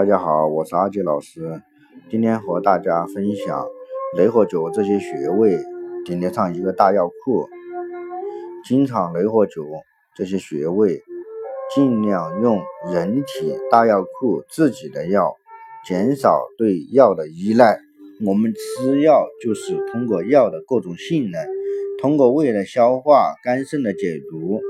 大家好，我是阿杰老师，今天和大家分享雷火灸这些穴位顶得上一个大药库。经常雷火灸这些穴位，尽量用人体大药库自己的药，减少对药的依赖。我们吃药就是通过药的各种性能，通过胃的消化、肝肾的解毒、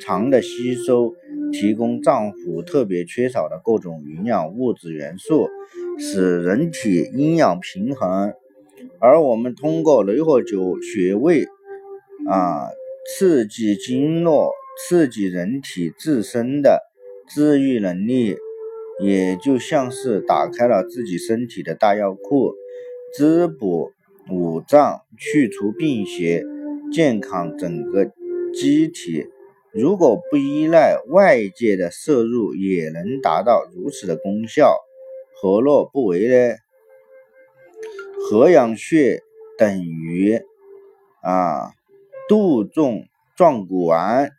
肠的吸收。提供脏腑特别缺少的各种营养物质元素，使人体阴阳平衡。而我们通过雷火灸穴位啊，刺激经络，刺激人体自身的治愈能力，也就像是打开了自己身体的大药库，滋补五脏，去除病邪，健康整个机体。如果不依赖外界的摄入，也能达到如此的功效，何乐不为呢？合阳穴等于啊，杜仲壮骨丸，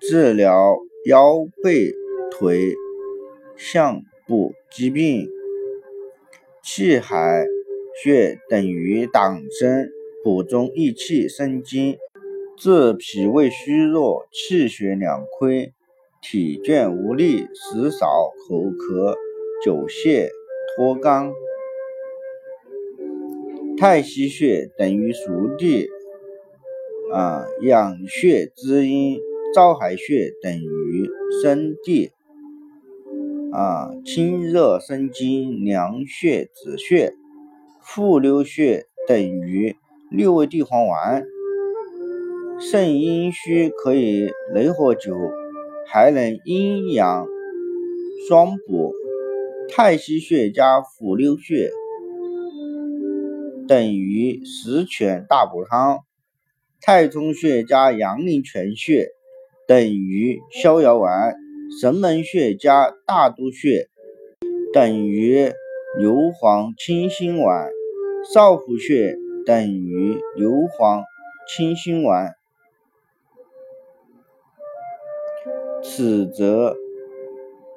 治疗腰背腿项部疾病。气海穴等于党参，补中益气生津。治脾胃虚弱、气血两亏、体倦无力、食少、口渴、久泻、脱肛。太溪穴等于熟地，啊，养血滋阴。照海穴等于生地，啊，清热生津，凉血止血。复溜穴等于六味地黄丸。肾阴虚可以雷火灸，还能阴阳双补。太溪穴加复溜穴等于十全大补汤。太冲穴加阳陵泉穴等于逍遥丸。神门穴加大都穴等于牛黄清心丸。少府穴等于牛黄清心丸。此则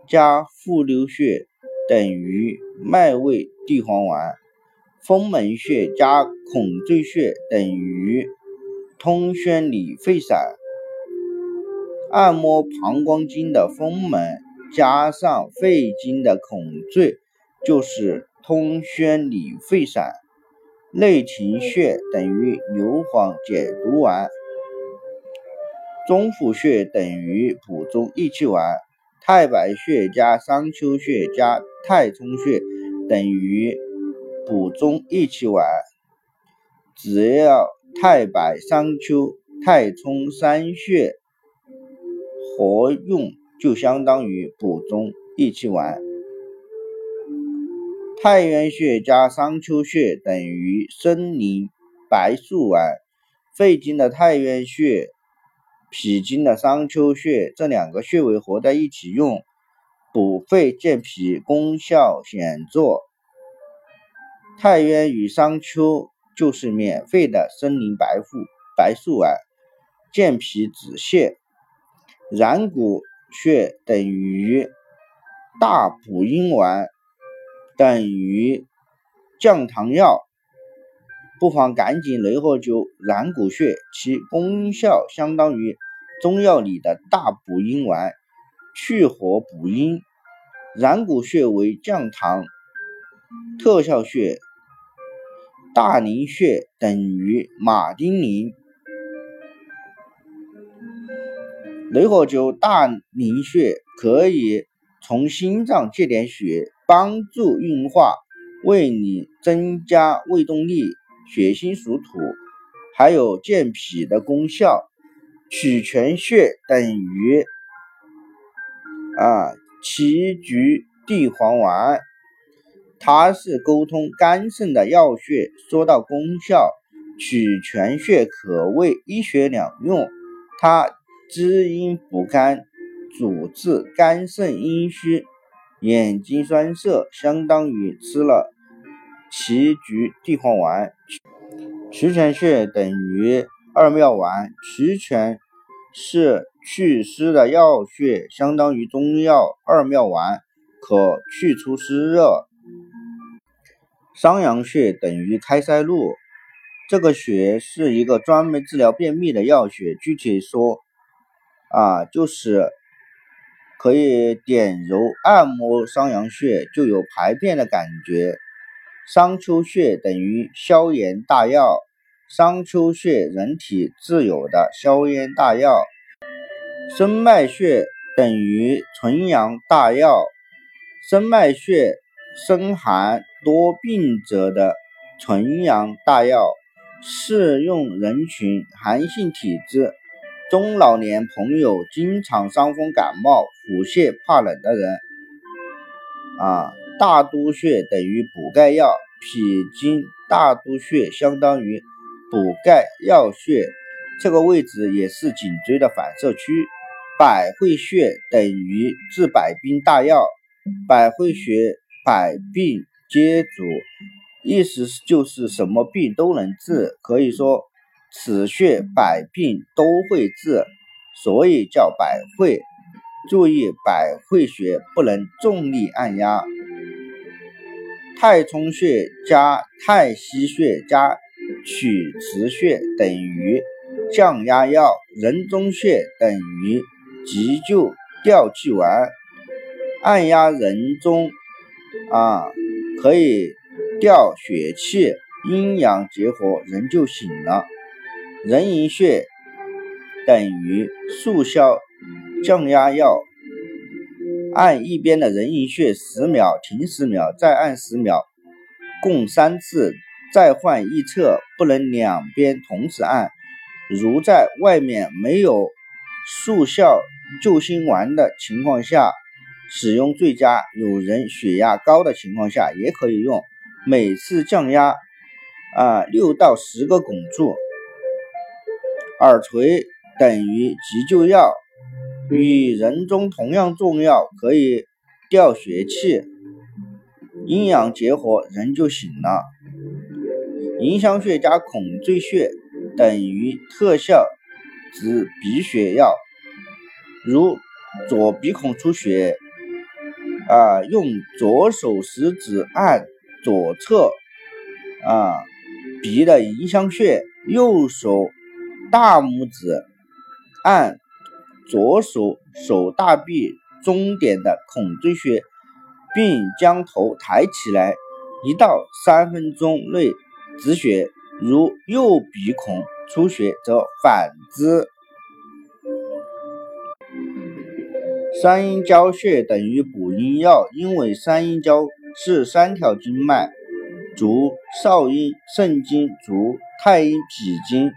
加复溜穴等于麦味地黄丸，风门穴加孔最穴等于通宣理肺散。按摩膀胱经的风门加上肺经的孔最，就是通宣理肺散。内庭穴等于牛黄解毒丸。中府穴等于补中益气丸，太白穴加商丘穴加太冲穴等于补中益气丸。只要太白、商丘、太冲三穴合用，就相当于补中益气丸。太渊穴加商丘穴等于生灵白术丸。肺经的太渊穴。脾经的商丘穴，这两个穴位合在一起用，补肺健脾功效显著。太渊与商丘就是免费的森林白术白术丸，健脾止泻。然谷穴等于大补阴丸，等于降糖药。不妨赶紧雷火灸然谷穴，其功效相当于中药里的大补阴丸，去火补阴。然谷穴为降糖特效穴，大陵穴等于马丁啉。雷火灸大陵穴可以从心脏借点血，帮助运化，为你增加胃动力。血心属土，还有健脾的功效。曲泉穴等于啊杞菊地黄丸，它是沟通肝肾的要穴。说到功效，曲泉穴可谓一穴两用。它滋阴补肝，主治肝肾阴虚、眼睛酸涩，相当于吃了。杞菊地黄丸，曲泉穴等于二妙丸。曲泉是祛湿的药穴，相当于中药二妙丸。可去除湿热。商阳穴等于开塞露，这个穴是一个专门治疗便秘的药穴。具体说啊，就是可以点揉按摩商阳穴，就有排便的感觉。商丘穴等于消炎大药。商丘穴，人体自有的消炎大药。生脉穴等于纯阳大药。生脉穴，生寒多病者的纯阳大药，适用人群寒性体质、中老年朋友经常伤风感冒、腹泻怕冷的人。啊，大都穴等于补钙药。脾经大都穴相当于。补钙药穴，这个位置也是颈椎的反射区。百会穴等于治百病大药，百会穴百病皆主，意思就是什么病都能治，可以说此穴百病都会治，所以叫百会。注意百会穴不能重力按压。太冲穴加太溪穴加。曲池穴等于降压药，人中穴等于急救吊气丸，按压人中啊，可以调血气，阴阳结合，人就醒了。人迎穴等于速效降压药，按一边的人迎穴十秒，停十秒，再按十秒，共三次。再换一侧，不能两边同时按。如在外面没有速效救心丸的情况下，使用最佳。有人血压高的情况下也可以用。每次降压啊六到十个汞柱。耳垂等于急救药，与人中同样重要，可以调血气，阴阳结合，人就醒了。迎香穴加孔最穴等于特效止鼻血药，如左鼻孔出血，啊，用左手食指按左侧啊鼻的迎香穴，右手大拇指按左手手大臂中点的孔最穴，并将头抬起来，一到三分钟内。止血，如右鼻孔出血则反之。三阴交穴等于补阴药，因为三阴交是三条经脉，足少阴、肾经、足太阴、脾经、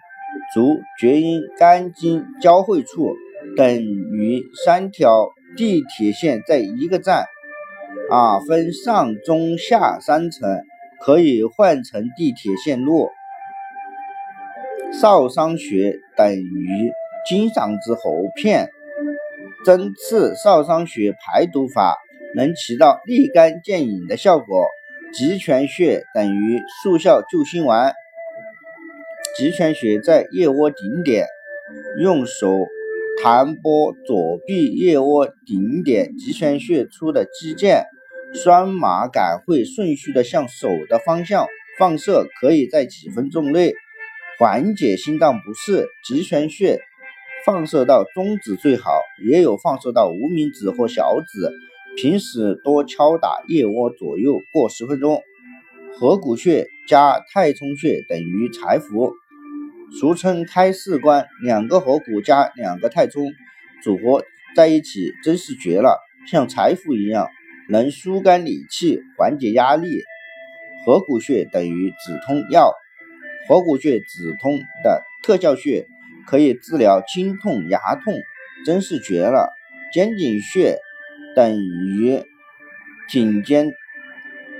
足厥阴、肝经交汇处，等于三条地铁线在一个站，啊，分上中下三层。可以换成地铁线路。少商穴等于金嗓子喉片，针刺少商穴排毒法，能起到立竿见影的效果。极泉穴等于速效救心丸。极泉穴在腋窝顶点，用手弹拨左臂腋窝顶点极泉穴出的肌腱。双马感会顺序的向手的方向放射，可以在几分钟内缓解心脏不适。极泉穴放射到中指最好，也有放射到无名指或小指。平时多敲打腋窝左右，过十分钟。合谷穴加太冲穴等于财福，俗称开四关。两个合谷加两个太冲组合在一起，真是绝了，像财富一样。能疏肝理气，缓解压力。合谷穴等于止痛药，合谷穴止痛的特效穴，可以治疗轻痛、牙痛，真是绝了。肩颈穴等于颈肩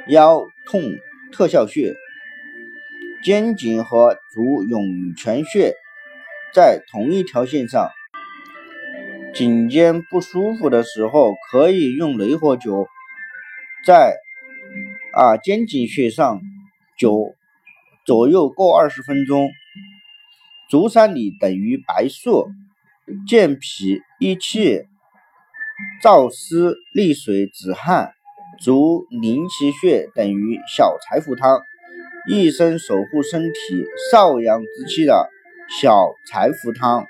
腰痛特效穴，肩颈和足涌泉穴在同一条线上。颈肩不舒服的时候，可以用雷火灸。在啊肩颈穴上灸左右各二十分钟。足三里等于白术，健脾益气，燥湿利水止汗，足灵奇穴等于小柴胡汤，一生守护身体少阳之气的小柴胡汤。